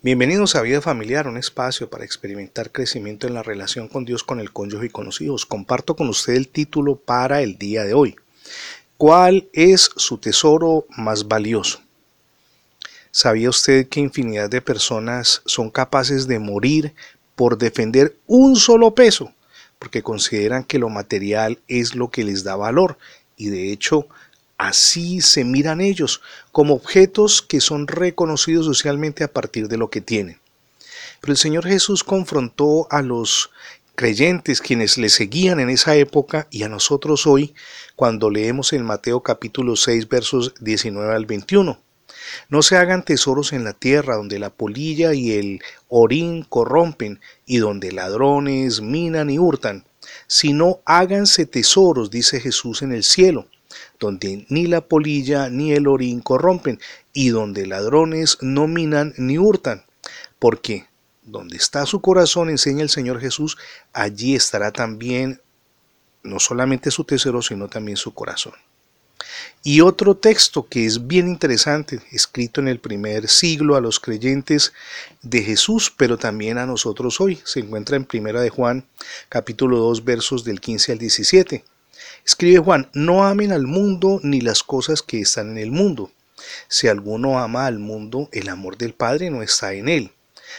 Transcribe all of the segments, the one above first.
Bienvenidos a Vida Familiar, un espacio para experimentar crecimiento en la relación con Dios, con el cónyuge y con los hijos. Comparto con usted el título para el día de hoy. ¿Cuál es su tesoro más valioso? ¿Sabía usted que infinidad de personas son capaces de morir por defender un solo peso? Porque consideran que lo material es lo que les da valor y de hecho Así se miran ellos, como objetos que son reconocidos socialmente a partir de lo que tienen. Pero el Señor Jesús confrontó a los creyentes quienes le seguían en esa época y a nosotros hoy cuando leemos en Mateo capítulo 6 versos 19 al 21. No se hagan tesoros en la tierra donde la polilla y el orín corrompen y donde ladrones minan y hurtan, sino háganse tesoros, dice Jesús, en el cielo donde ni la polilla ni el orín corrompen, y donde ladrones no minan ni hurtan. Porque donde está su corazón, enseña el Señor Jesús, allí estará también no solamente su tesoro, sino también su corazón. Y otro texto que es bien interesante, escrito en el primer siglo a los creyentes de Jesús, pero también a nosotros hoy, se encuentra en Primera de Juan, capítulo 2, versos del 15 al 17. Escribe Juan, no amen al mundo ni las cosas que están en el mundo. Si alguno ama al mundo, el amor del Padre no está en él.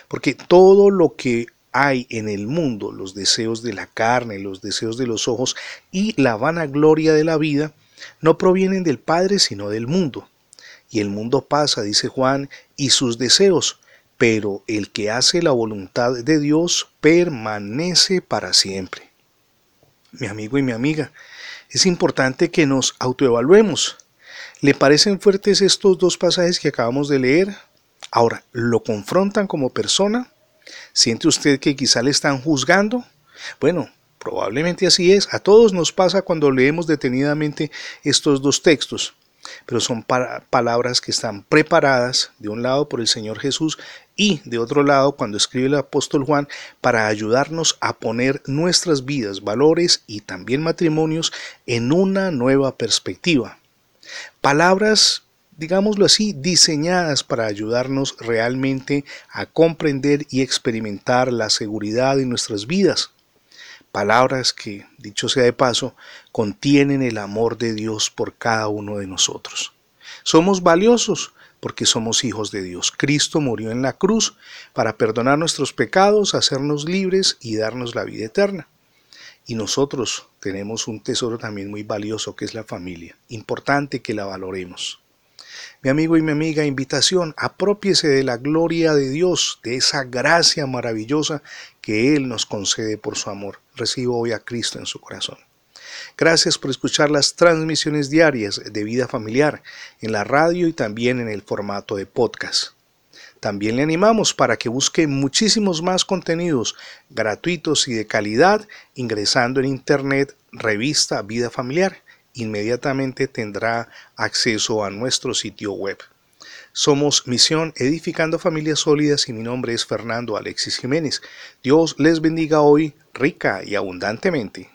Porque todo lo que hay en el mundo, los deseos de la carne, los deseos de los ojos y la vanagloria de la vida, no provienen del Padre sino del mundo. Y el mundo pasa, dice Juan, y sus deseos, pero el que hace la voluntad de Dios permanece para siempre. Mi amigo y mi amiga, es importante que nos autoevaluemos. ¿Le parecen fuertes estos dos pasajes que acabamos de leer? Ahora, ¿lo confrontan como persona? ¿Siente usted que quizá le están juzgando? Bueno, probablemente así es. A todos nos pasa cuando leemos detenidamente estos dos textos pero son palabras que están preparadas de un lado por el Señor Jesús y de otro lado cuando escribe el apóstol Juan para ayudarnos a poner nuestras vidas, valores y también matrimonios en una nueva perspectiva. Palabras digámoslo así, diseñadas para ayudarnos realmente a comprender y experimentar la seguridad en nuestras vidas palabras que, dicho sea de paso, contienen el amor de Dios por cada uno de nosotros. Somos valiosos porque somos hijos de Dios. Cristo murió en la cruz para perdonar nuestros pecados, hacernos libres y darnos la vida eterna. Y nosotros tenemos un tesoro también muy valioso que es la familia. Importante que la valoremos. Mi amigo y mi amiga, invitación, apropiese de la gloria de Dios, de esa gracia maravillosa que Él nos concede por su amor. Recibo hoy a Cristo en su corazón. Gracias por escuchar las transmisiones diarias de vida familiar en la radio y también en el formato de podcast. También le animamos para que busque muchísimos más contenidos gratuitos y de calidad ingresando en internet revista Vida Familiar inmediatamente tendrá acceso a nuestro sitio web. Somos Misión Edificando Familias Sólidas y mi nombre es Fernando Alexis Jiménez. Dios les bendiga hoy rica y abundantemente.